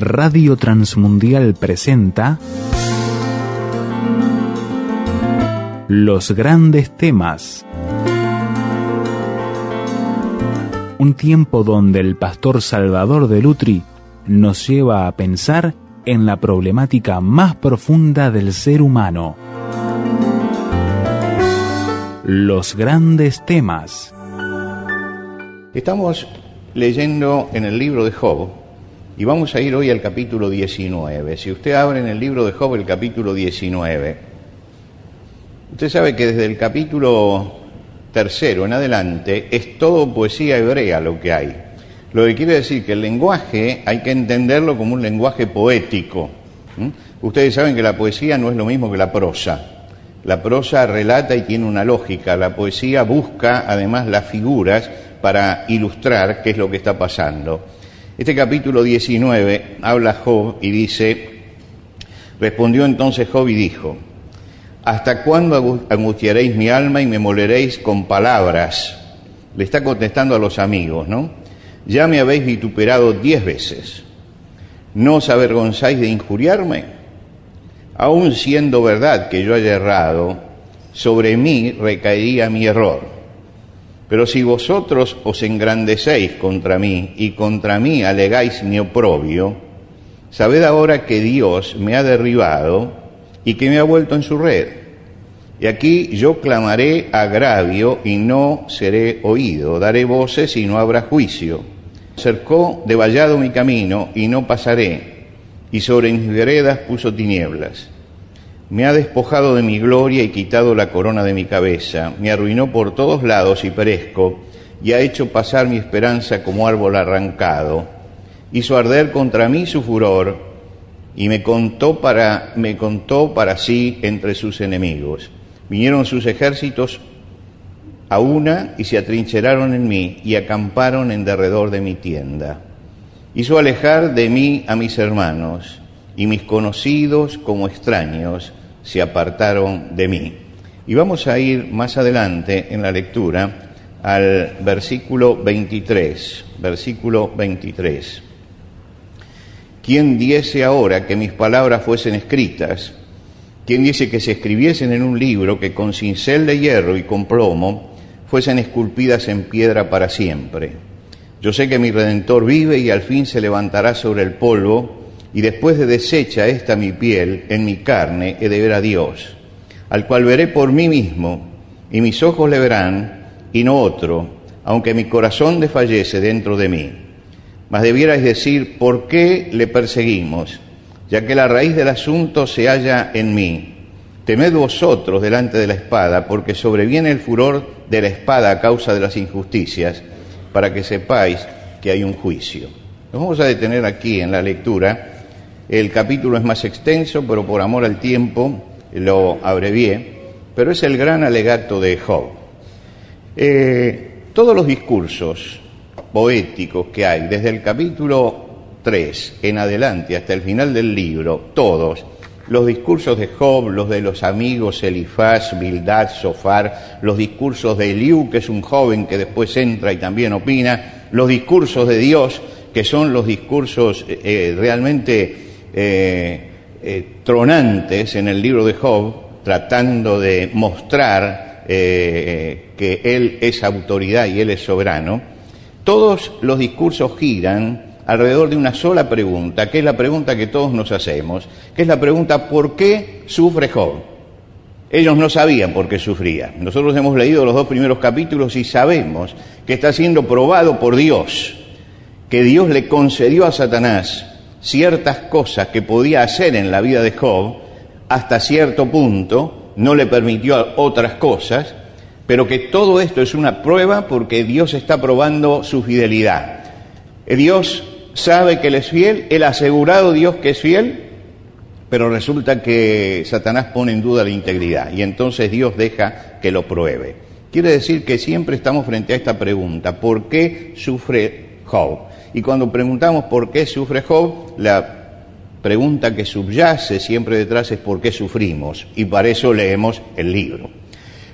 Radio Transmundial presenta Los grandes temas. Un tiempo donde el pastor Salvador de Lutri nos lleva a pensar en la problemática más profunda del ser humano. Los grandes temas. Estamos leyendo en el libro de Job y vamos a ir hoy al capítulo 19. Si usted abre en el libro de Job el capítulo 19, usted sabe que desde el capítulo tercero en adelante es todo poesía hebrea lo que hay. Lo que quiere decir que el lenguaje hay que entenderlo como un lenguaje poético. Ustedes saben que la poesía no es lo mismo que la prosa. La prosa relata y tiene una lógica, la poesía busca además las figuras para ilustrar qué es lo que está pasando. Este capítulo 19 habla Job y dice, respondió entonces Job y dijo, ¿hasta cuándo angustiaréis mi alma y me moleréis con palabras? Le está contestando a los amigos, ¿no? Ya me habéis vituperado diez veces. ¿No os avergonzáis de injuriarme? aun siendo verdad que yo haya errado, sobre mí recaería mi error. Pero si vosotros os engrandecéis contra mí y contra mí alegáis mi oprobio, sabed ahora que Dios me ha derribado y que me ha vuelto en su red. Y aquí yo clamaré agravio y no seré oído, daré voces y no habrá juicio. Cercó de vallado mi camino y no pasaré y sobre mis veredas puso tinieblas. Me ha despojado de mi gloria y quitado la corona de mi cabeza, me arruinó por todos lados y perezco, y ha hecho pasar mi esperanza como árbol arrancado. Hizo arder contra mí su furor, y me contó para, me contó para sí entre sus enemigos. Vinieron sus ejércitos a una y se atrincheraron en mí y acamparon en derredor de mi tienda hizo alejar de mí a mis hermanos, y mis conocidos como extraños se apartaron de mí. Y vamos a ir más adelante en la lectura al versículo 23, versículo 23. ¿Quién diese ahora que mis palabras fuesen escritas? ¿Quién dice que se escribiesen en un libro que con cincel de hierro y con plomo fuesen esculpidas en piedra para siempre? Yo sé que mi Redentor vive y al fin se levantará sobre el polvo, y después de deshecha esta mi piel, en mi carne he de ver a Dios, al cual veré por mí mismo, y mis ojos le verán, y no otro, aunque mi corazón desfallece dentro de mí. Mas debierais decir, ¿por qué le perseguimos? Ya que la raíz del asunto se halla en mí. Temed vosotros delante de la espada, porque sobreviene el furor de la espada a causa de las injusticias para que sepáis que hay un juicio. Nos vamos a detener aquí en la lectura. El capítulo es más extenso, pero por amor al tiempo lo abrevié, pero es el gran alegato de Job. Eh, todos los discursos poéticos que hay, desde el capítulo 3 en adelante hasta el final del libro, todos, los discursos de Job, los de los amigos Elifaz, Bildad, Sofar, los discursos de Eliú, que es un joven que después entra y también opina, los discursos de Dios, que son los discursos eh, eh, realmente eh, tronantes en el libro de Job, tratando de mostrar que Él es autoridad y Él es soberano, todos los discursos giran alrededor de una sola pregunta, que es la pregunta que todos nos hacemos, que es la pregunta ¿por qué sufre Job? Ellos no sabían por qué sufría. Nosotros hemos leído los dos primeros capítulos y sabemos que está siendo probado por Dios, que Dios le concedió a Satanás ciertas cosas que podía hacer en la vida de Job, hasta cierto punto, no le permitió otras cosas, pero que todo esto es una prueba porque Dios está probando su fidelidad. Dios sabe que Él es fiel, Él ha asegurado Dios que es fiel, pero resulta que Satanás pone en duda la integridad y entonces Dios deja que lo pruebe. Quiere decir que siempre estamos frente a esta pregunta, ¿por qué sufre Job? Y cuando preguntamos por qué sufre Job, la pregunta que subyace siempre detrás es por qué sufrimos y para eso leemos el libro.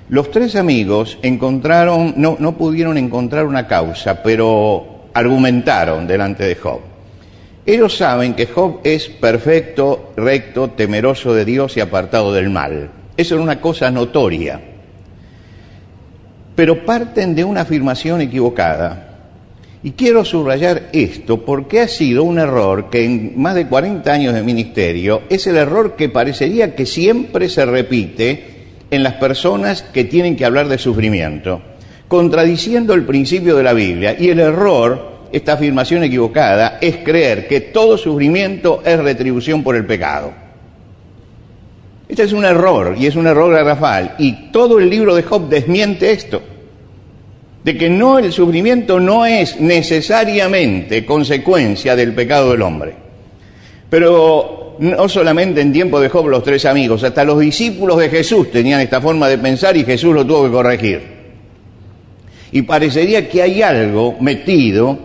Los tres amigos encontraron, no, pudieron encontrar una causa, pero argumentaron delante de Job. Ellos saben que Job es perfecto, recto, temeroso de Dios y apartado del mal. Eso es una cosa notoria. Pero parten de una afirmación equivocada. Y quiero subrayar esto porque ha sido un error que en más de 40 años de ministerio es el error que parecería que siempre se repite en las personas que tienen que hablar de sufrimiento, contradiciendo el principio de la Biblia. Y el error, esta afirmación equivocada, es creer que todo sufrimiento es retribución por el pecado. Este es un error, y es un error garrafal, y todo el libro de Job desmiente esto, de que no el sufrimiento no es necesariamente consecuencia del pecado del hombre. Pero no solamente en tiempo de Job los tres amigos, hasta los discípulos de Jesús tenían esta forma de pensar y Jesús lo tuvo que corregir. Y parecería que hay algo metido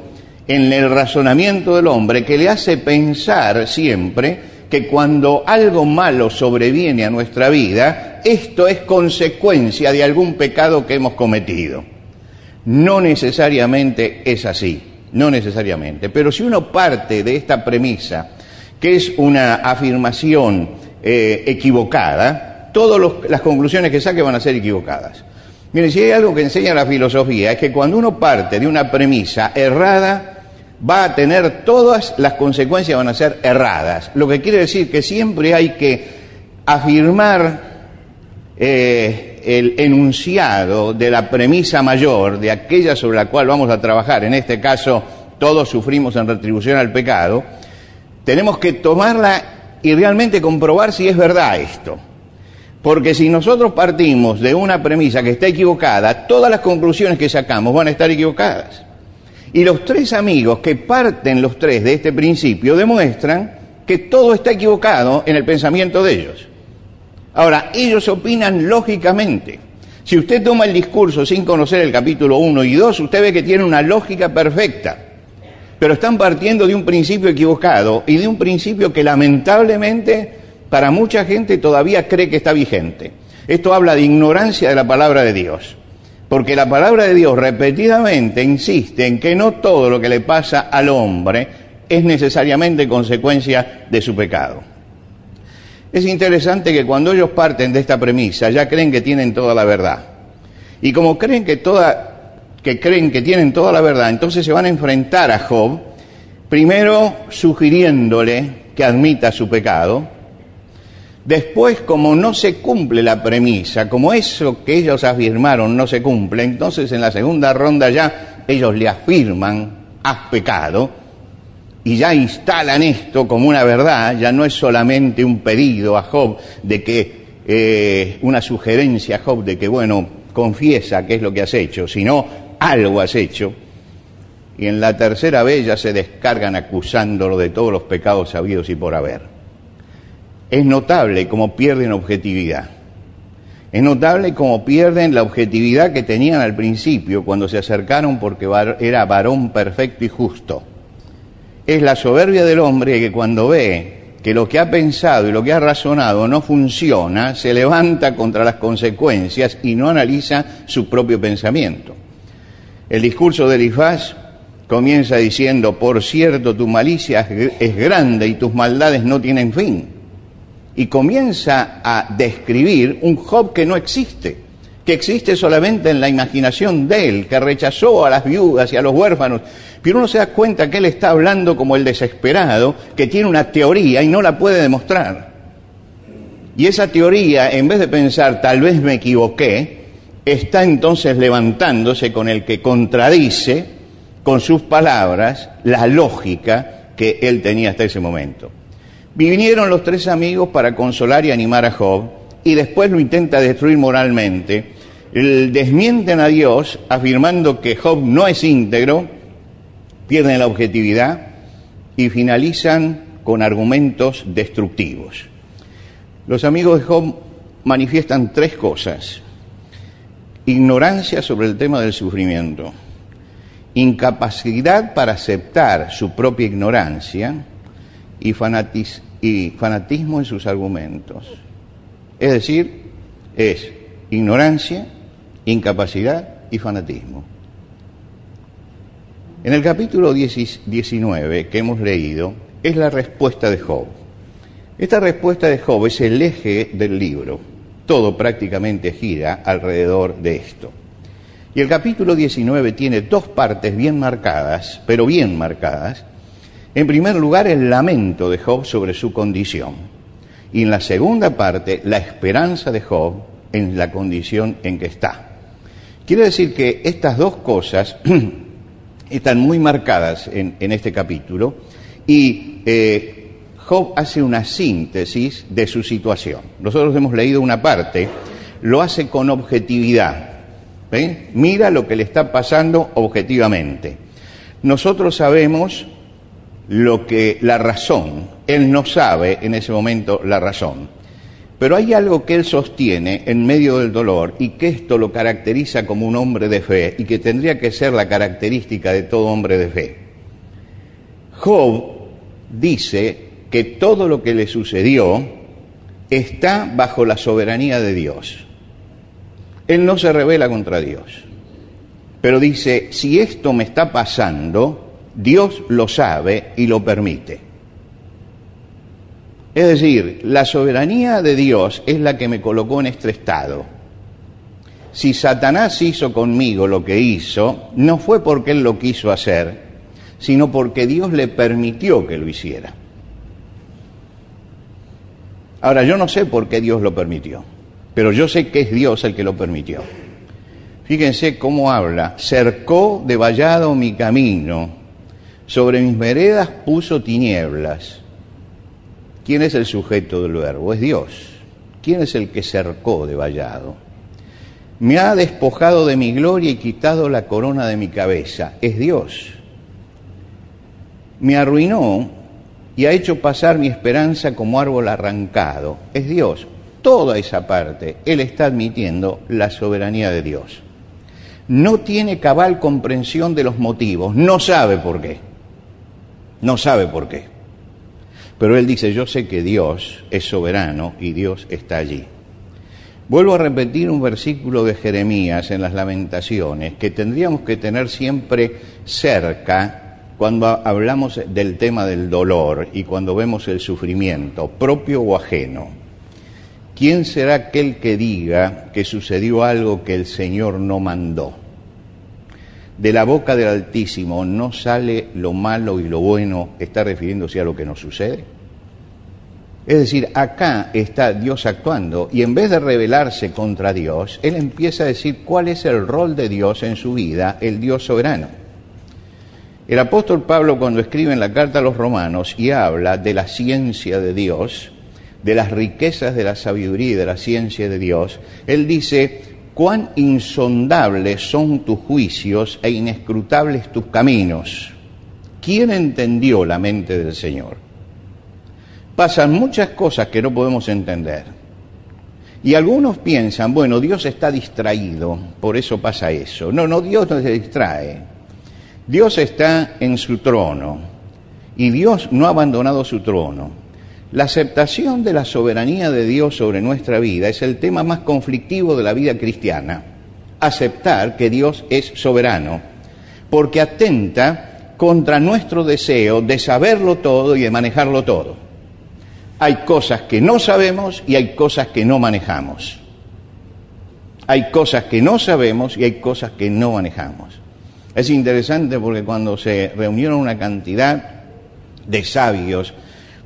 en el razonamiento del hombre que le hace pensar siempre que cuando algo malo sobreviene a nuestra vida, esto es consecuencia de algún pecado que hemos cometido. No necesariamente es así, no necesariamente. Pero si uno parte de esta premisa, que es una afirmación eh, equivocada, todas las conclusiones que saque van a ser equivocadas. Mire, si hay algo que enseña la filosofía, es que cuando uno parte de una premisa errada, va a tener todas las consecuencias van a ser erradas. Lo que quiere decir que siempre hay que afirmar eh, el enunciado de la premisa mayor, de aquella sobre la cual vamos a trabajar, en este caso todos sufrimos en retribución al pecado, tenemos que tomarla y realmente comprobar si es verdad esto. Porque si nosotros partimos de una premisa que está equivocada, todas las conclusiones que sacamos van a estar equivocadas. Y los tres amigos que parten los tres de este principio demuestran que todo está equivocado en el pensamiento de ellos. Ahora, ellos opinan lógicamente. Si usted toma el discurso sin conocer el capítulo 1 y 2, usted ve que tiene una lógica perfecta. Pero están partiendo de un principio equivocado y de un principio que lamentablemente para mucha gente todavía cree que está vigente. Esto habla de ignorancia de la palabra de Dios. Porque la palabra de Dios repetidamente insiste en que no todo lo que le pasa al hombre es necesariamente consecuencia de su pecado. Es interesante que cuando ellos parten de esta premisa ya creen que tienen toda la verdad. Y como creen que toda que creen que tienen toda la verdad, entonces se van a enfrentar a Job, primero sugiriéndole que admita su pecado, Después, como no se cumple la premisa, como eso que ellos afirmaron no se cumple, entonces en la segunda ronda ya ellos le afirman, has pecado, y ya instalan esto como una verdad, ya no es solamente un pedido a Job de que, eh, una sugerencia a Job de que, bueno, confiesa qué es lo que has hecho, sino algo has hecho. Y en la tercera vez ya se descargan acusándolo de todos los pecados sabidos y por haber es notable cómo pierden objetividad. Es notable cómo pierden la objetividad que tenían al principio cuando se acercaron porque era varón perfecto y justo. Es la soberbia del hombre que cuando ve que lo que ha pensado y lo que ha razonado no funciona, se levanta contra las consecuencias y no analiza su propio pensamiento. El discurso de Elifaz comienza diciendo, por cierto, tu malicia es grande y tus maldades no tienen fin y comienza a describir un Job que no existe, que existe solamente en la imaginación de él, que rechazó a las viudas y a los huérfanos. Pero uno se da cuenta que él está hablando como el desesperado, que tiene una teoría y no la puede demostrar. Y esa teoría, en vez de pensar tal vez me equivoqué, está entonces levantándose con el que contradice con sus palabras la lógica que él tenía hasta ese momento. Vinieron los tres amigos para consolar y animar a Job y después lo intenta destruir moralmente. Desmienten a Dios afirmando que Job no es íntegro, pierden la objetividad y finalizan con argumentos destructivos. Los amigos de Job manifiestan tres cosas. Ignorancia sobre el tema del sufrimiento, incapacidad para aceptar su propia ignorancia y, fanatismo en sus argumentos. Es decir, es ignorancia, incapacidad y fanatismo. En el capítulo 19 que hemos leído, es la respuesta de Job. Esta respuesta de Job es el eje del libro. Todo prácticamente gira alrededor de esto. Y el capítulo 19 tiene dos partes bien marcadas, pero bien marcadas. En primer lugar, el lamento de Job sobre su condición. Y en la segunda parte, la esperanza de Job en la condición en que está. Quiere decir que estas dos cosas están muy marcadas en, este capítulo y eh, Job hace una síntesis de su situación. Nosotros hemos leído una parte, lo hace con objetividad. Mira lo que le está pasando objetivamente. Nosotros sabemos lo que la razón, él no sabe en ese momento la razón. Pero hay algo que él sostiene en medio del dolor y que esto lo caracteriza como un hombre de fe y que tendría que ser la característica de todo hombre de fe. Job dice que todo lo que le sucedió está bajo la soberanía de Dios. Él no se revela contra Dios, pero dice, si esto me está pasando, Dios lo sabe y lo permite. Es decir, la soberanía de Dios es la que me colocó en este estado. Si Satanás hizo conmigo lo que hizo, no fue porque él lo quiso hacer, sino porque Dios le permitió que lo hiciera. Ahora, yo no sé por qué Dios lo permitió, pero yo sé que es Dios el que lo permitió. Fíjense cómo habla, cercó de vallado mi camino, sobre mis veredas puso tinieblas ¿Quién es el sujeto del verbo? Es Dios. ¿Quién es el que cercó de vallado? Me ha despojado de mi gloria y quitado la corona de mi cabeza. Es Dios. Me arruinó y ha hecho pasar mi esperanza como árbol arrancado. Es Dios. Toda esa parte, Él está admitiendo la soberanía de Dios. No tiene cabal comprensión de los motivos, no sabe por qué. No sabe por qué. Pero él dice, yo sé que Dios es soberano y Dios está allí. Vuelvo a repetir un versículo de Jeremías en las lamentaciones que tendríamos que tener siempre cerca cuando hablamos del tema del dolor y cuando vemos el sufrimiento, propio o ajeno. ¿Quién será aquel que diga que sucedió algo que el Señor no mandó? De la boca del Altísimo no sale lo malo y lo bueno, está refiriéndose a lo que nos sucede. Es decir, acá está Dios actuando y en vez de rebelarse contra Dios, Él empieza a decir cuál es el rol de Dios en su vida, el Dios soberano. El apóstol Pablo cuando escribe en la carta a los romanos y habla de la ciencia de Dios, de las riquezas de la sabiduría y de la ciencia de Dios, él dice, cuán insondables son tus juicios e inescrutables tus caminos. ¿Quién entendió la mente del Señor? Pasan muchas cosas que no podemos entender. Y algunos piensan, bueno, Dios está distraído, por eso pasa eso. No, no, Dios no se distrae. Dios está en su trono y Dios no ha abandonado su trono. La aceptación de la soberanía de Dios sobre nuestra vida es el tema más conflictivo de la vida cristiana. Aceptar que Dios es soberano, porque atenta contra nuestro deseo de saberlo todo y de manejarlo todo. Hay cosas que no sabemos y hay cosas que no manejamos. Hay cosas que no sabemos y hay cosas que no manejamos. Es interesante porque cuando se reunieron una cantidad de sabios,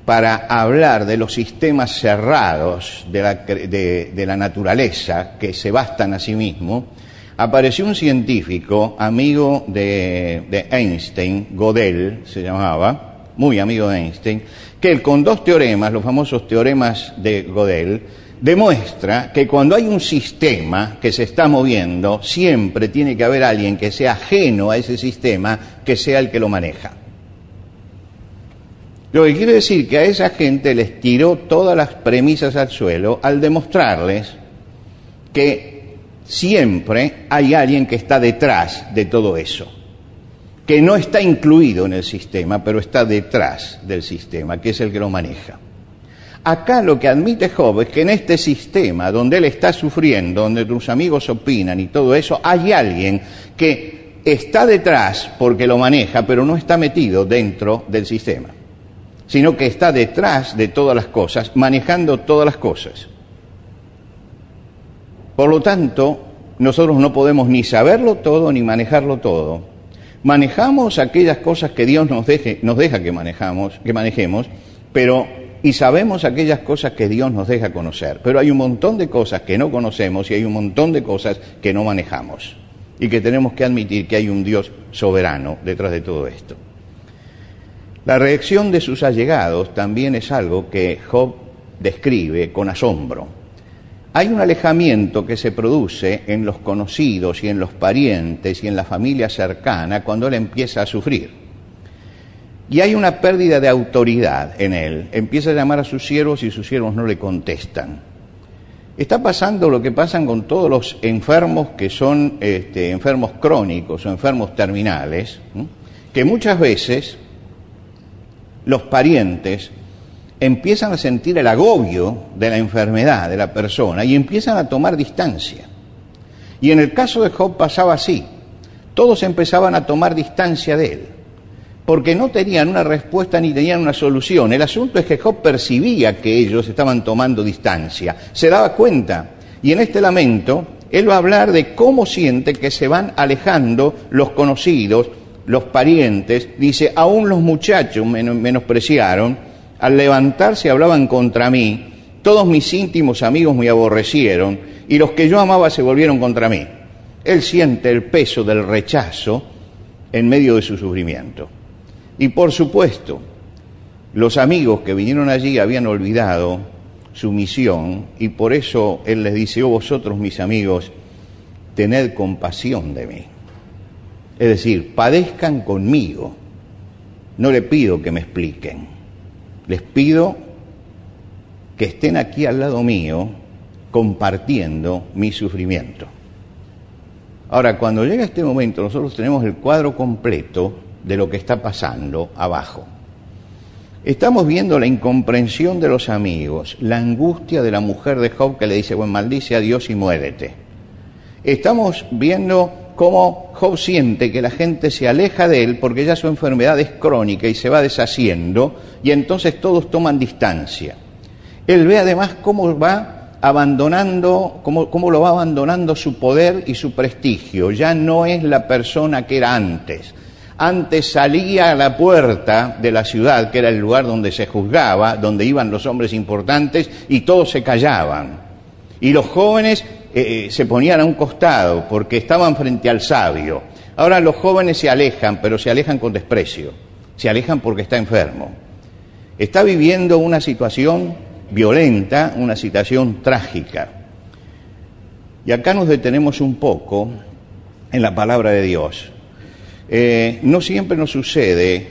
para hablar de los sistemas cerrados de la, naturaleza que se bastan a sí mismos, apareció un científico, amigo de, de Einstein, Godel se llamaba, muy amigo de Einstein, que él con dos teoremas, los famosos teoremas de Godel, demuestra que cuando hay un sistema que se está moviendo, siempre tiene que haber alguien que sea ajeno a ese sistema, que sea el que lo maneja. Lo que quiere decir que a esa gente les tiró todas las premisas al suelo al demostrarles que siempre hay alguien que está detrás de todo eso, que no está incluido en el sistema, pero está detrás del sistema, que es el que lo maneja. Acá lo que admite Job es que en este sistema donde él está sufriendo, donde tus amigos opinan y todo eso, hay alguien que está detrás porque lo maneja, pero no está metido dentro del sistema. Sino que está detrás de todas las cosas, manejando todas las cosas. Por lo tanto, nosotros no podemos ni saberlo todo ni manejarlo todo. Manejamos aquellas cosas que Dios nos, deje, nos deja que, manejamos, que manejemos, pero y sabemos aquellas cosas que Dios nos deja conocer. Pero hay un montón de cosas que no conocemos y hay un montón de cosas que no manejamos. Y que tenemos que admitir que hay un Dios soberano detrás de todo esto. La reacción de sus allegados también es algo que Job describe con asombro. Hay un alejamiento que se produce en los conocidos y en los parientes y en la familia cercana cuando él empieza a sufrir. Y hay una pérdida de autoridad en él. Empieza a llamar a sus siervos y sus siervos no le contestan. Está pasando lo que pasan con todos los enfermos que son este, enfermos crónicos o enfermos terminales, que muchas veces los parientes empiezan a sentir el agobio de la enfermedad de la persona y empiezan a tomar distancia. Y en el caso de Job pasaba así. Todos empezaban a tomar distancia de él, porque no tenían una respuesta ni tenían una solución. El asunto es que Job percibía que ellos estaban tomando distancia, se daba cuenta. Y en este lamento, él va a hablar de cómo siente que se van alejando los conocidos, los parientes. Dice, aún los muchachos menospreciaron al levantarse hablaban contra mí, todos mis íntimos amigos me aborrecieron y los que yo amaba se volvieron contra mí. Él siente el peso del rechazo en medio de su sufrimiento. Y por supuesto, los amigos que vinieron allí habían olvidado su misión y por eso Él les dice, oh vosotros mis amigos, tened compasión de mí. Es decir, padezcan conmigo. No le pido que me expliquen les pido que estén aquí al lado mío compartiendo mi sufrimiento. Ahora, cuando llega este momento, nosotros tenemos el cuadro completo de lo que está pasando abajo. Estamos viendo la incomprensión de los amigos, la angustia de la mujer de Job que le dice, bueno, maldice a Dios y muérete. Estamos viendo cómo Job siente que la gente se aleja de él porque ya su enfermedad es crónica y se va deshaciendo y entonces todos toman distancia. Él ve además cómo va abandonando, cómo, cómo lo va abandonando su poder y su prestigio. Ya no es la persona que era antes. Antes salía a la puerta de la ciudad, que era el lugar donde se juzgaba, donde iban los hombres importantes, y todos se callaban. Y los jóvenes eh, se ponían a un costado porque estaban frente al sabio. Ahora los jóvenes se alejan, pero se alejan con desprecio. Se alejan porque está enfermo. Está viviendo una situación violenta, una situación trágica. Y acá nos detenemos un poco en la palabra de Dios. Eh, no siempre nos sucede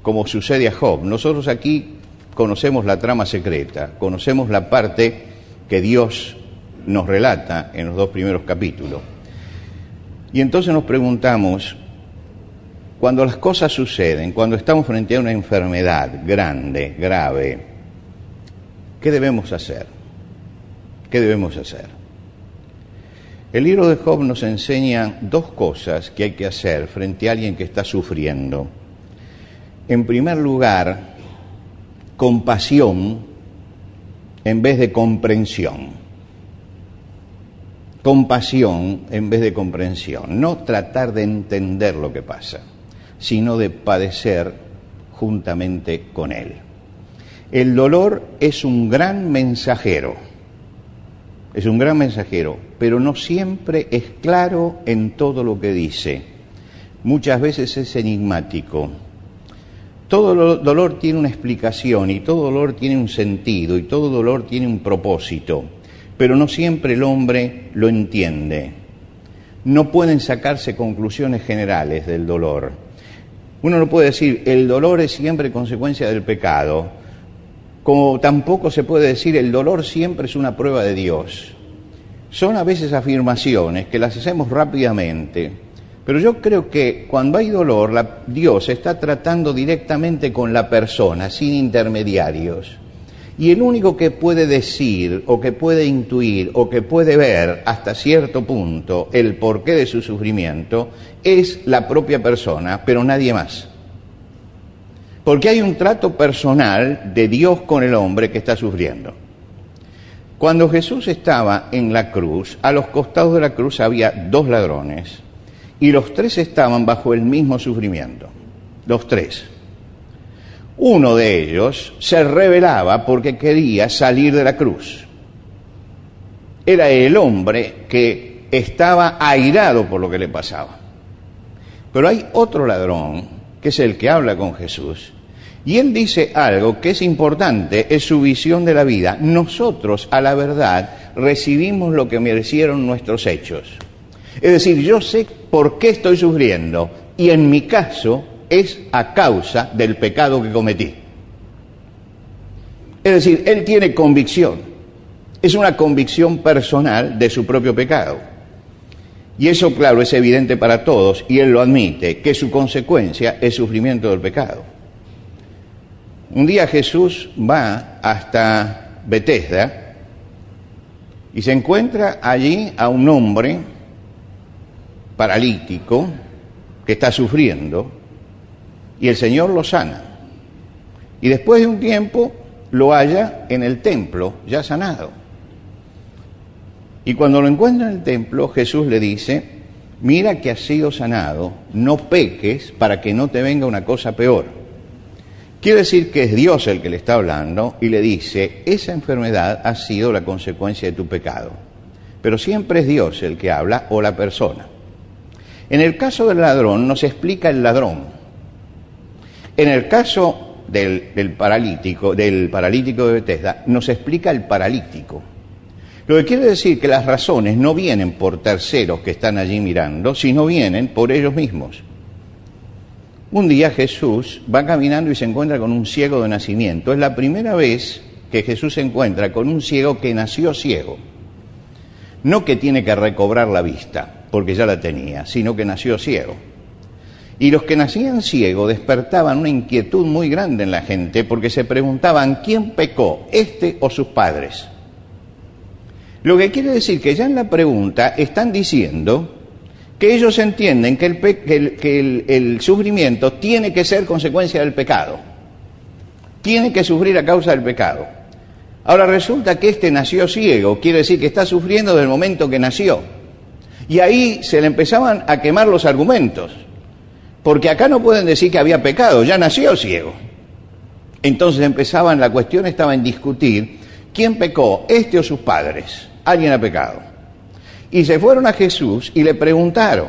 como sucede a Job. Nosotros aquí conocemos la trama secreta, conocemos la parte que Dios nos relata en los dos primeros capítulos. Y entonces nos preguntamos, cuando las cosas suceden, cuando estamos frente a una enfermedad grande, grave, ¿qué debemos hacer? ¿Qué debemos hacer? El libro de Job nos enseña dos cosas que hay que hacer frente a alguien que está sufriendo. En primer lugar, compasión en vez de comprensión compasión en vez de comprensión, no tratar de entender lo que pasa, sino de padecer juntamente con él. El dolor es un gran mensajero, es un gran mensajero, pero no siempre es claro en todo lo que dice. Muchas veces es enigmático. Todo dolor tiene una explicación y todo dolor tiene un sentido y todo dolor tiene un propósito pero no siempre el hombre lo entiende. No pueden sacarse conclusiones generales del dolor. Uno no puede decir el dolor es siempre consecuencia del pecado, como tampoco se puede decir el dolor siempre es una prueba de Dios. Son a veces afirmaciones que las hacemos rápidamente, pero yo creo que cuando hay dolor, Dios está tratando directamente con la persona, sin intermediarios. Y el único que puede decir o que puede intuir o que puede ver hasta cierto punto el porqué de su sufrimiento es la propia persona, pero nadie más. Porque hay un trato personal de Dios con el hombre que está sufriendo. Cuando Jesús estaba en la cruz, a los costados de la cruz había dos ladrones y los tres estaban bajo el mismo sufrimiento. Los tres. Uno de ellos se rebelaba porque quería salir de la cruz. Era el hombre que estaba airado por lo que le pasaba. Pero hay otro ladrón, que es el que habla con Jesús, y él dice algo que es importante, es su visión de la vida. Nosotros, a la verdad, recibimos lo que merecieron nuestros hechos. Es decir, yo sé por qué estoy sufriendo y en mi caso es a causa del pecado que cometí. Es decir, él tiene convicción. Es una convicción personal de su propio pecado. Y eso, claro, es evidente para todos y él lo admite, que su consecuencia es sufrimiento del pecado. Un día Jesús va hasta Bethesda y se encuentra allí a un hombre paralítico que está sufriendo y el Señor lo sana. Y después de un tiempo lo halla en el templo ya sanado. Y cuando lo encuentra en el templo, Jesús le dice, mira que has sido sanado, no peques para que no te venga una cosa peor. Quiere decir que es Dios el que le está hablando y le dice, esa enfermedad ha sido la consecuencia de tu pecado. Pero siempre es Dios el que habla o la persona. En el caso del ladrón nos explica el ladrón. En el caso del, paralítico, del paralítico de Bethesda, nos explica el paralítico. Lo que quiere decir que las razones no vienen por terceros que están allí mirando, sino vienen por ellos mismos. Un día Jesús va caminando y se encuentra con un ciego de nacimiento. Es la primera vez que Jesús se encuentra con un ciego que nació ciego. No que tiene que recobrar la vista, porque ya la tenía, sino que nació ciego. Y los que nacían ciegos despertaban una inquietud muy grande en la gente porque se preguntaban quién pecó, este o sus padres. Lo que quiere decir que ya en la pregunta están diciendo que ellos entienden que, el, sufrimiento tiene que ser consecuencia del pecado, tiene que sufrir a causa del pecado. Ahora resulta que este nació ciego, quiere decir que está sufriendo desde el momento que nació. Y ahí se le empezaban a quemar los argumentos, porque acá no pueden decir que había pecado, ya nació ciego. Entonces empezaban, la cuestión estaba en discutir quién pecó, este o sus padres. Alguien ha pecado. Y se fueron a Jesús y le preguntaron,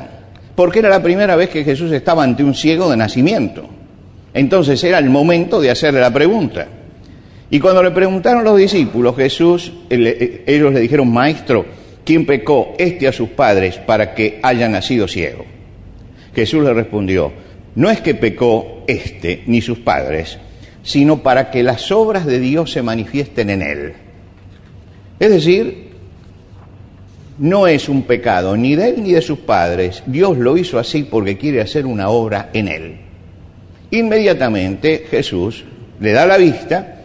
porque era la primera vez que Jesús estaba ante un ciego de nacimiento. Entonces era el momento de hacerle la pregunta. Y cuando le preguntaron los discípulos, Jesús, eh, ellos le dijeron, maestro, ¿quién pecó este a sus padres para que haya nacido ciego? Jesús le respondió, no es que pecó este ni sus padres, sino para que las obras de Dios se manifiesten en él. Es decir, no es un pecado ni de él ni de sus padres. Dios lo hizo así porque quiere hacer una obra en él. Inmediatamente Jesús le da la vista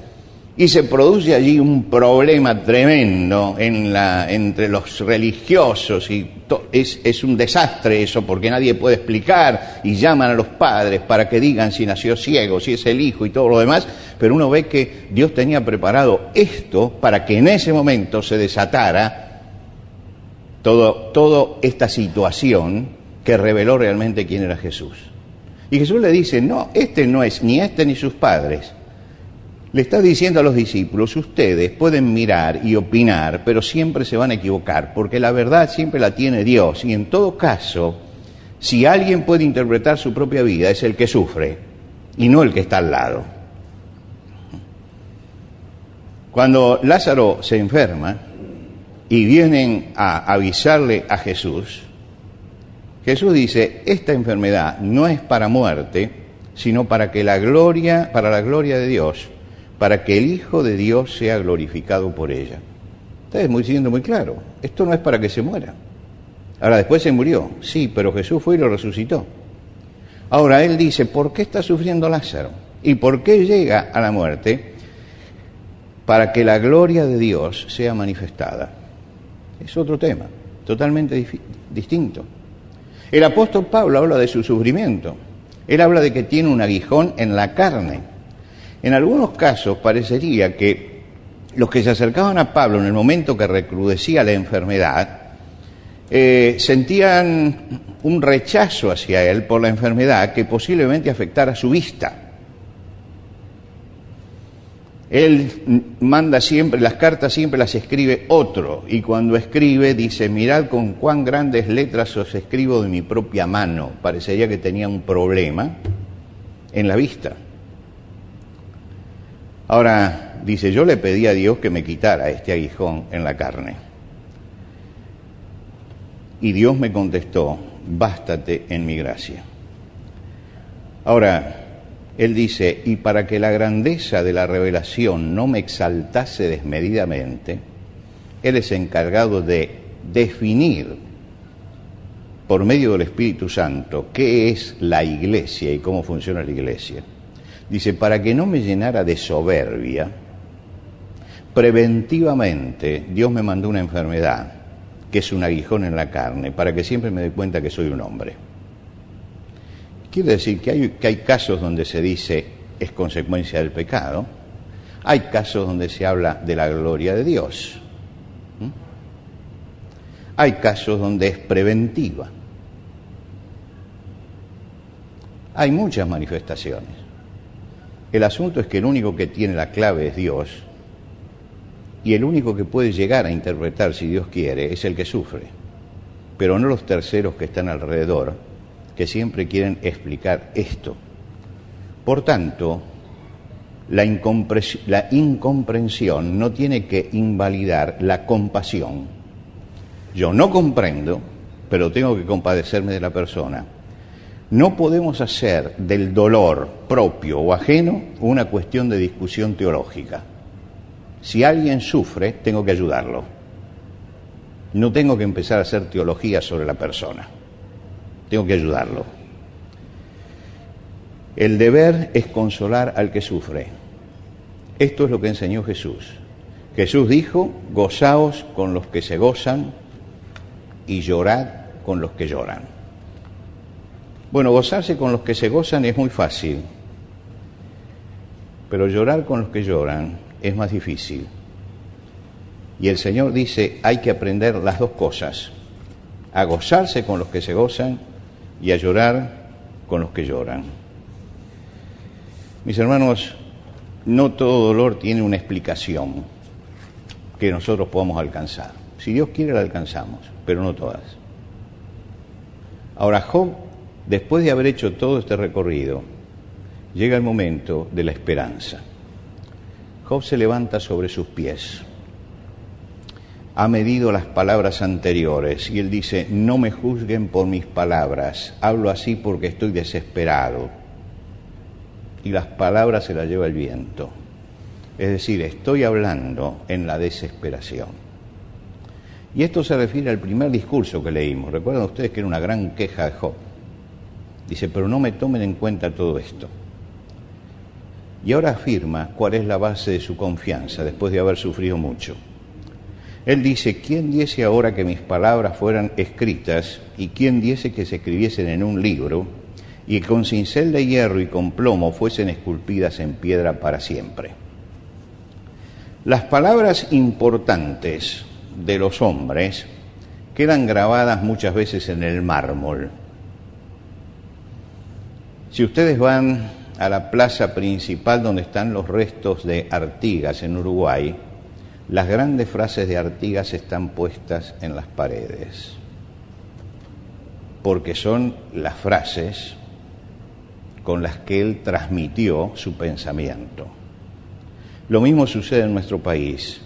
y se produce allí un problema tremendo entre los religiosos y es, un desastre eso porque nadie puede explicar y llaman a los padres para que digan si nació ciego, si es el hijo y todo lo demás, pero uno ve que Dios tenía preparado esto para que en ese momento se desatara toda esta situación que reveló realmente quién era Jesús. Y Jesús le dice, no, este no es ni este ni sus padres. Le está diciendo a los discípulos, ustedes pueden mirar y opinar, pero siempre se van a equivocar, porque la verdad siempre la tiene Dios. Y en todo caso, si alguien puede interpretar su propia vida, es el que sufre y no el que está al lado. Cuando Lázaro se enferma, y vienen a avisarle a Jesús, Jesús dice, esta enfermedad no es para muerte, sino para que la gloria, para la gloria de Dios, para que el Hijo de Dios sea glorificado por ella. Está muy diciendo muy claro, esto no es para que se muera. Ahora después se murió, sí, pero Jesús fue y lo resucitó. Ahora él dice, ¿por qué está sufriendo Lázaro? ¿Y por qué llega a la muerte? Para que la gloria de Dios sea manifestada es otro tema, totalmente distinto. El apóstol Pablo habla de su sufrimiento Él habla de que tiene un aguijón en la carne. En algunos casos parecería que los que se acercaban a Pablo en el momento que recrudecía la enfermedad, eh, sentían un rechazo hacia él por la enfermedad que posiblemente afectara su vista. Él manda siempre, las cartas siempre las escribe otro, y cuando escribe dice, mirad con cuán grandes letras os escribo de mi propia mano. Parecería que tenía un problema en la vista. Ahora, dice, yo le pedí a Dios que me quitara este aguijón en la carne. Y Dios me contestó, bástate en mi gracia. Ahora, él dice, y para que la grandeza de la revelación no me exaltase desmedidamente, Él es encargado de definir por medio del Espíritu Santo qué es la iglesia y cómo funciona la iglesia. Dice, para que no me llenara de soberbia, preventivamente Dios me mandó una enfermedad, que es un aguijón en la carne, para que siempre me dé cuenta que soy un hombre. Quiere decir que hay, que hay casos donde se dice es consecuencia del pecado, hay casos donde se habla de la gloria de Dios, hay casos donde es preventiva, hay muchas manifestaciones. El asunto es que el único que tiene la clave es Dios y el único que puede llegar a interpretar si Dios quiere es el que sufre, pero no los terceros que están alrededor que siempre quieren explicar esto. Por tanto, la, incomprensión no tiene que invalidar la compasión. Yo no comprendo, pero tengo que compadecerme de la persona. No podemos hacer del dolor propio o ajeno una cuestión de discusión teológica. Si alguien sufre, tengo que ayudarlo. No tengo que empezar a hacer teología sobre la persona tengo que ayudarlo. El deber es consolar al que sufre. Esto es lo que enseñó Jesús. Jesús dijo, gozaos con los que se gozan y llorad con los que lloran. Bueno, gozarse con los que se gozan es muy fácil, pero llorar con los que lloran es más difícil. Y el Señor dice, hay que aprender las dos cosas, a gozarse con los que se gozan y a llorar con los que lloran. Mis hermanos, no todo dolor tiene una explicación que nosotros podamos alcanzar. Si Dios quiere la alcanzamos, pero no todas. Ahora Job, después de haber hecho todo este recorrido, llega el momento de la esperanza. Job se levanta sobre sus pies ha medido las palabras anteriores y él dice, no me juzguen por mis palabras, hablo así porque estoy desesperado. Y las palabras se las lleva el viento. Es decir, estoy hablando en la desesperación. Y esto se refiere al primer discurso que leímos. Recuerdan ustedes que era una gran queja de Job. Dice, pero no me tomen en cuenta todo esto. Y ahora afirma cuál es la base de su confianza después de haber sufrido mucho. Él dice, ¿quién diese ahora que mis palabras fueran escritas y quién diese que se escribiesen en un libro y con cincel de hierro y con plomo fuesen esculpidas en piedra para siempre? Las palabras importantes de los hombres quedan grabadas muchas veces en el mármol. Si ustedes van a la plaza principal donde están los restos de Artigas en Uruguay, las grandes frases de Artigas están puestas en las paredes, porque son las frases con las que él transmitió su pensamiento. Lo mismo sucede en nuestro país.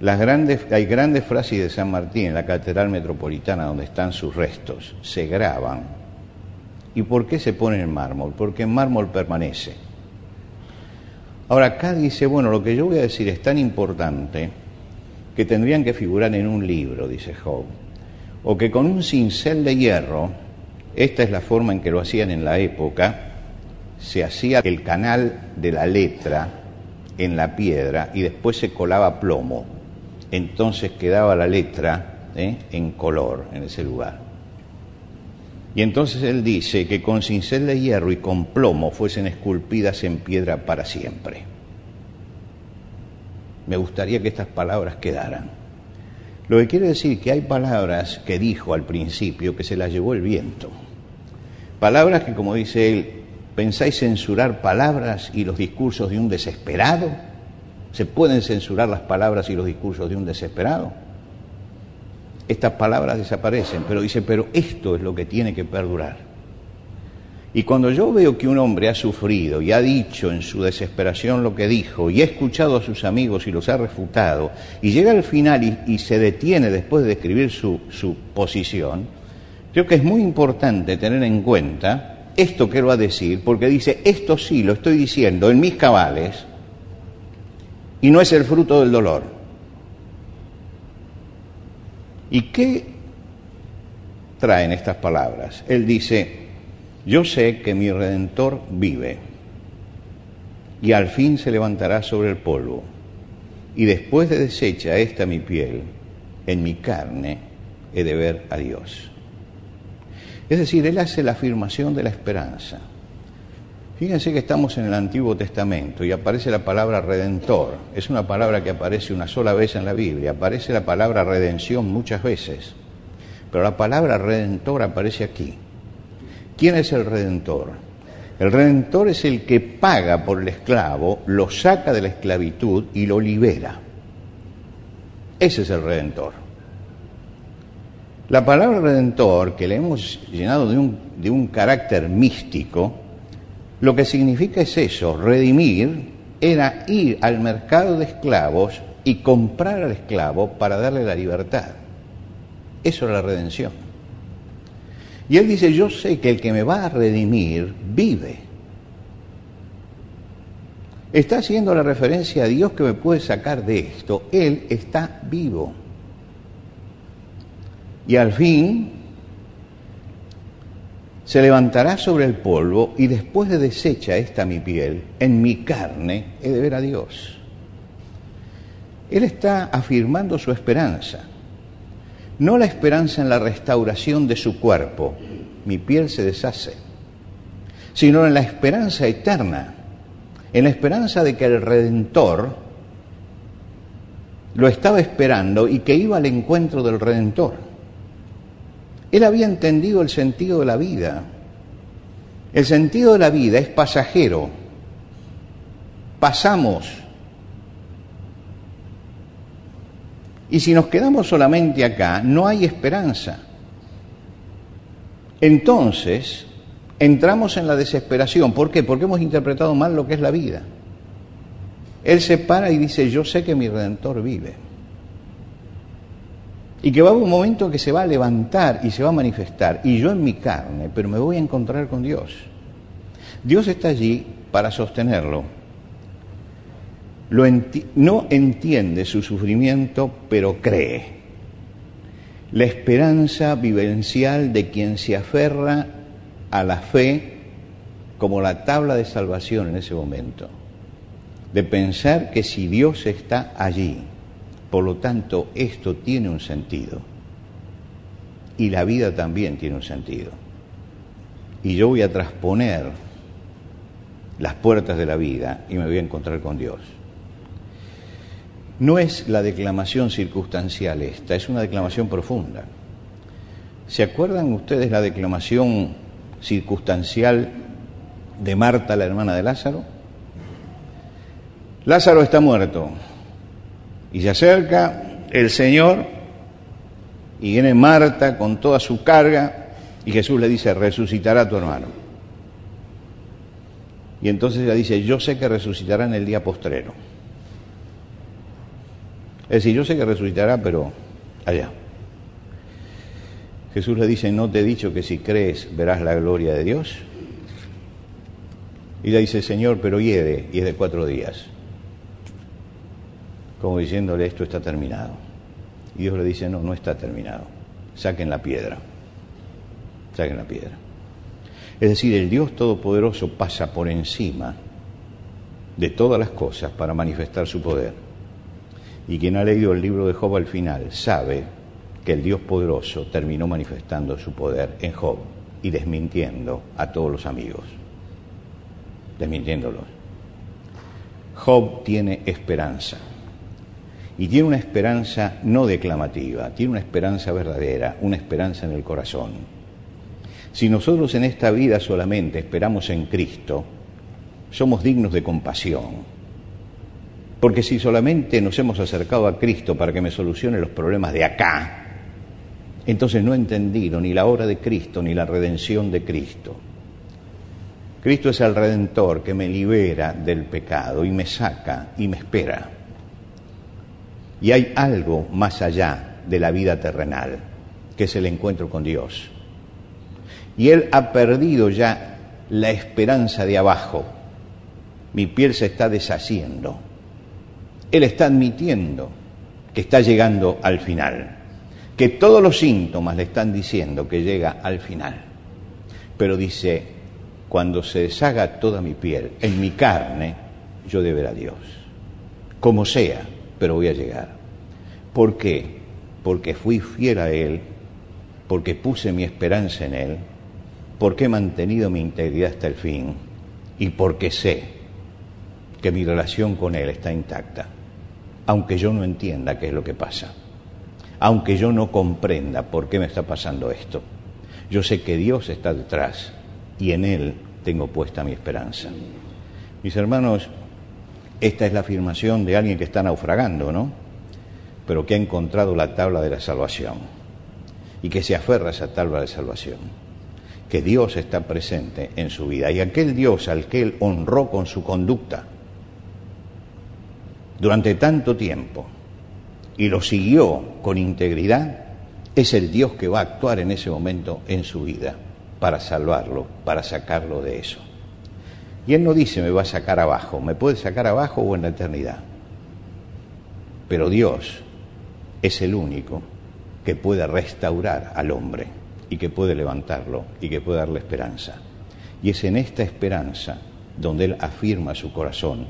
Las grandes, hay grandes frases de San Martín en la Catedral Metropolitana donde están sus restos, se graban. ¿Y por qué se ponen en mármol? Porque en mármol permanece. Ahora acá dice, bueno, lo que yo voy a decir es tan importante que tendrían que figurar en un libro, dice Job, o que con un cincel de hierro, esta es la forma en que lo hacían en la época, se hacía el canal de la letra en la piedra y después se colaba plomo. Entonces quedaba la letra ¿eh? en color en ese lugar. Y entonces él dice que con cincel de hierro y con plomo fuesen esculpidas en piedra para siempre. Me gustaría que estas palabras quedaran. Lo que quiere decir que hay palabras que dijo al principio que se las llevó el viento. Palabras que, como dice él, pensáis censurar palabras y los discursos de un desesperado. ¿Se pueden censurar las palabras y los discursos de un desesperado? Estas palabras desaparecen, pero dice, pero esto es lo que tiene que perdurar. Y cuando yo veo que un hombre ha sufrido y ha dicho en su desesperación lo que dijo, y ha escuchado a sus amigos y los ha refutado, y llega al final y, se detiene después de escribir su, su posición, creo que es muy importante tener en cuenta esto que lo va a decir, porque dice, esto sí lo estoy diciendo en mis cabales, y no es el fruto del dolor. ¿Y qué traen estas palabras? Él dice, yo sé que mi redentor vive y al fin se levantará sobre el polvo y después de deshecha esta mi piel, en mi carne he de ver a Dios. Es decir, él hace la afirmación de la esperanza. Fíjense que estamos en el Antiguo Testamento y aparece la palabra redentor. Es una palabra que aparece una sola vez en la Biblia. Aparece la palabra redención muchas veces. Pero la palabra redentor aparece aquí. ¿Quién es el redentor? El redentor es el que paga por el esclavo, lo saca de la esclavitud y lo libera. Ese es el redentor. La palabra redentor, que le hemos llenado de un, de un carácter místico, lo que significa es eso, redimir era ir al mercado de esclavos y comprar al esclavo para darle la libertad. Eso era la redención. Y él dice, yo sé que el que me va a redimir vive. Está haciendo la referencia a Dios que me puede sacar de esto. Él está vivo. Y al fin se levantará sobre el polvo y después de deshecha esta mi piel, en mi carne he de ver a Dios. Él está afirmando su esperanza, no la esperanza en la restauración de su cuerpo, mi piel se deshace, sino en la esperanza eterna, en la esperanza de que el Redentor lo estaba esperando y que iba al encuentro del Redentor. Él había entendido el sentido de la vida. El sentido de la vida es pasajero. Pasamos. Y si nos quedamos solamente acá, no hay esperanza. Entonces, entramos en la desesperación. ¿Por qué? Porque hemos interpretado mal lo que es la vida. Él se para y dice, yo sé que mi redentor vive y que va a haber un momento que se va a levantar y se va a manifestar, y yo en mi carne, pero me voy a encontrar con Dios. Dios está allí para sostenerlo. no entiende su sufrimiento, pero cree. La esperanza vivencial de quien se aferra a la fe como la tabla de salvación en ese momento. De pensar que si Dios está allí, por lo tanto, esto tiene un sentido. Y la vida también tiene un sentido. Y yo voy a transponer las puertas de la vida y me voy a encontrar con Dios. No es la declamación circunstancial esta, es una declamación profunda. ¿Se acuerdan ustedes la declamación circunstancial de Marta, la hermana de Lázaro? Lázaro está muerto. Y se acerca el Señor y viene Marta con toda su carga y Jesús le dice, resucitará tu hermano. Y entonces ella dice, yo sé que resucitará en el día postrero. Es decir, yo sé que resucitará, pero allá. Jesús le dice, ¿no te he dicho que si crees verás la gloria de Dios? Y le dice, Señor, pero hiede, y es de cuatro días como diciéndole esto está terminado. Y Dios le dice, no, no está terminado. Saquen la piedra. Saquen la piedra. Es decir, el Dios Todopoderoso pasa por encima de todas las cosas para manifestar su poder. Y quien ha leído el libro de Job al final sabe que el Dios poderoso terminó manifestando su poder en Job. y desmintiendo a todos los amigos, desmintiéndolos. Job tiene esperanza. Y tiene una esperanza no declamativa, tiene una esperanza verdadera, una esperanza en el corazón. Si nosotros en esta vida solamente esperamos en Cristo, somos dignos de compasión. Porque si solamente nos hemos acercado a Cristo para que me solucione los problemas de acá, entonces no he entendido ni la obra de Cristo ni la redención de Cristo. Cristo es el redentor que me libera del pecado y me saca y me espera. Y hay algo más allá de la vida terrenal, que es el encuentro con Dios. Y Él ha perdido ya la esperanza de abajo. Mi piel se está deshaciendo. Él está admitiendo que está llegando al final, que todos los síntomas le están diciendo que llega al final. Pero dice, cuando se deshaga toda mi piel, en mi carne, yo de ver a Dios. Como sea, pero voy a llegar. ¿Por qué? Porque fui fiel a Él, porque puse mi esperanza en Él, porque he mantenido mi integridad hasta el fin y porque sé que mi relación con Él está intacta, aunque yo no entienda qué es lo que pasa, aunque yo no comprenda por qué me está pasando esto. Yo sé que Dios está detrás y en Él tengo puesta mi esperanza. Mis hermanos, esta es la afirmación de alguien que está naufragando, ¿no? Pero que ha encontrado la tabla de la salvación y que se aferra a esa tabla de salvación. Que Dios está presente en su vida y aquel Dios al que él honró con su conducta durante tanto tiempo y lo siguió con integridad, es el Dios que va a actuar en ese momento en su vida para salvarlo, para sacarlo de eso. Y Él no dice me va a sacar abajo, me puede sacar abajo o en la eternidad. Pero Dios es el único que puede restaurar al hombre y que puede levantarlo y que puede darle esperanza. Y es en esta esperanza donde Él afirma su corazón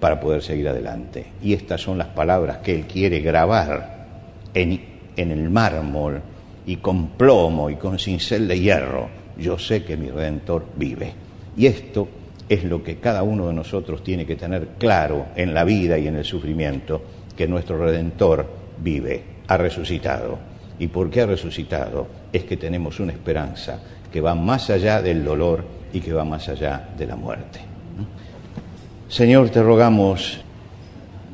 para poder seguir adelante. Y estas son las palabras que Él quiere grabar en, en el mármol y con plomo y con cincel de hierro. Yo sé que mi Redentor vive. Y esto es lo que cada uno de nosotros tiene que tener claro en la vida y en el sufrimiento, que nuestro Redentor vive, ha resucitado. ¿Y por qué ha resucitado? Es que tenemos una esperanza que va más allá del dolor y que va más allá de la muerte. Señor, te rogamos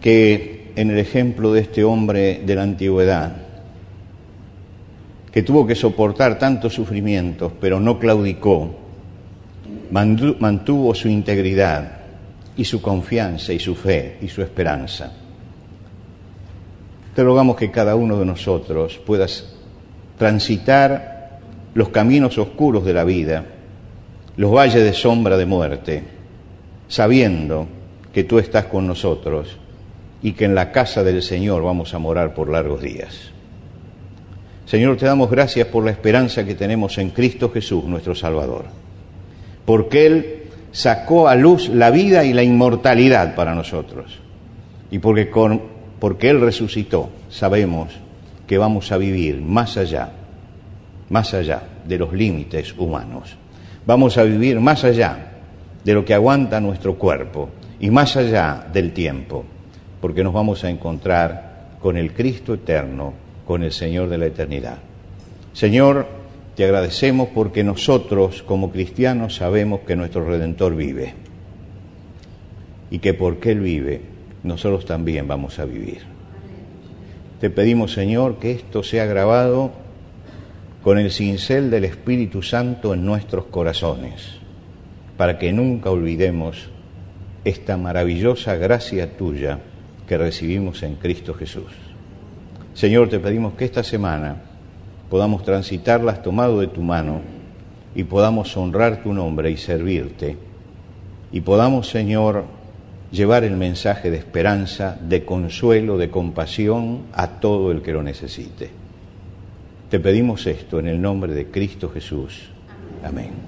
que en el ejemplo de este hombre de la antigüedad, que tuvo que soportar tantos sufrimientos, pero no claudicó, mantuvo su integridad y su confianza y su fe y su esperanza. Te rogamos que cada uno de nosotros puedas transitar los caminos oscuros de la vida, los valles de sombra de muerte, sabiendo que tú estás con nosotros y que en la casa del Señor vamos a morar por largos días. Señor, te damos gracias por la esperanza que tenemos en Cristo Jesús, nuestro Salvador porque Él sacó a luz la vida y la inmortalidad para nosotros. Y porque, con, porque Él resucitó, sabemos que vamos a vivir más allá, más allá de los límites humanos. Vamos a vivir más allá de lo que aguanta nuestro cuerpo y más allá del tiempo, porque nos vamos a encontrar con el Cristo eterno, con el Señor de la eternidad. Señor, te agradecemos porque nosotros como cristianos sabemos que nuestro Redentor vive y que porque Él vive, nosotros también vamos a vivir. Te pedimos, Señor, que esto sea grabado con el cincel del Espíritu Santo en nuestros corazones, para que nunca olvidemos esta maravillosa gracia tuya que recibimos en Cristo Jesús. Señor, te pedimos que esta semana podamos transitarlas tomado de tu mano y podamos honrar tu nombre y servirte. Y podamos, Señor, llevar el mensaje de esperanza, de consuelo, de compasión a todo el que lo necesite. Te pedimos esto en el nombre de Cristo Jesús. Amén.